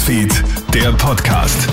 Newsfeed, der Podcast.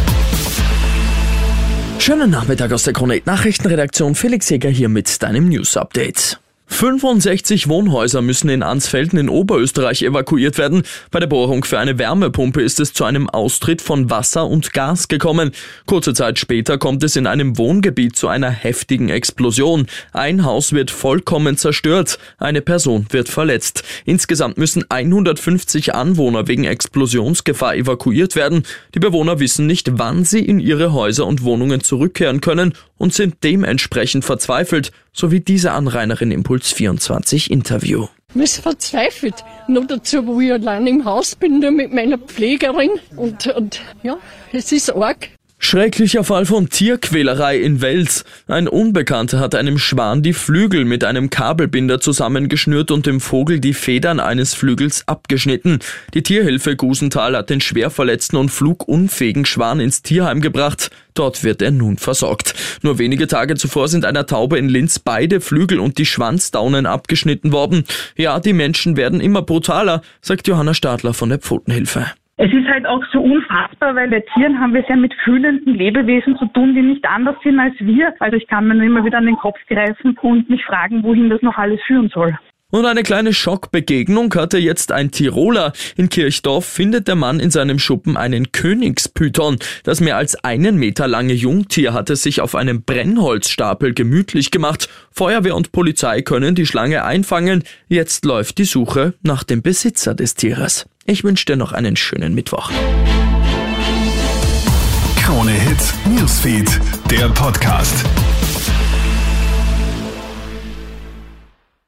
Schönen Nachmittag aus der Krone Nachrichtenredaktion. Felix Jäger hier mit deinem News Update. 65 Wohnhäuser müssen in Ansfelden in Oberösterreich evakuiert werden. Bei der Bohrung für eine Wärmepumpe ist es zu einem Austritt von Wasser und Gas gekommen. Kurze Zeit später kommt es in einem Wohngebiet zu einer heftigen Explosion. Ein Haus wird vollkommen zerstört. Eine Person wird verletzt. Insgesamt müssen 150 Anwohner wegen Explosionsgefahr evakuiert werden. Die Bewohner wissen nicht, wann sie in ihre Häuser und Wohnungen zurückkehren können und sind dementsprechend verzweifelt, so wie diese Anrainerin im Puls 24 Interview. Ich bin verzweifelt. Nur dazu, wo ich allein im Haus bin, nur mit meiner Pflegerin. Und, und ja, es ist arg. Schrecklicher Fall von Tierquälerei in Wels. Ein Unbekannter hat einem Schwan die Flügel mit einem Kabelbinder zusammengeschnürt und dem Vogel die Federn eines Flügels abgeschnitten. Die Tierhilfe Gusenthal hat den schwer verletzten und flugunfähigen Schwan ins Tierheim gebracht. Dort wird er nun versorgt. Nur wenige Tage zuvor sind einer Taube in Linz beide Flügel und die Schwanzdaunen abgeschnitten worden. Ja, die Menschen werden immer brutaler, sagt Johanna Stadler von der Pfotenhilfe. Es ist halt auch so unfassbar, weil bei Tieren haben wir es ja mit fühlenden Lebewesen zu tun, die nicht anders sind als wir. Also ich kann mir nur immer wieder an den Kopf greifen und mich fragen, wohin das noch alles führen soll. Und eine kleine Schockbegegnung hatte jetzt ein Tiroler. In Kirchdorf findet der Mann in seinem Schuppen einen Königspython. Das mehr als einen Meter lange Jungtier hatte sich auf einem Brennholzstapel gemütlich gemacht. Feuerwehr und Polizei können die Schlange einfangen. Jetzt läuft die Suche nach dem Besitzer des Tieres. Ich wünsche dir noch einen schönen Mittwoch. Krone Hits, Newsfeed, der Podcast.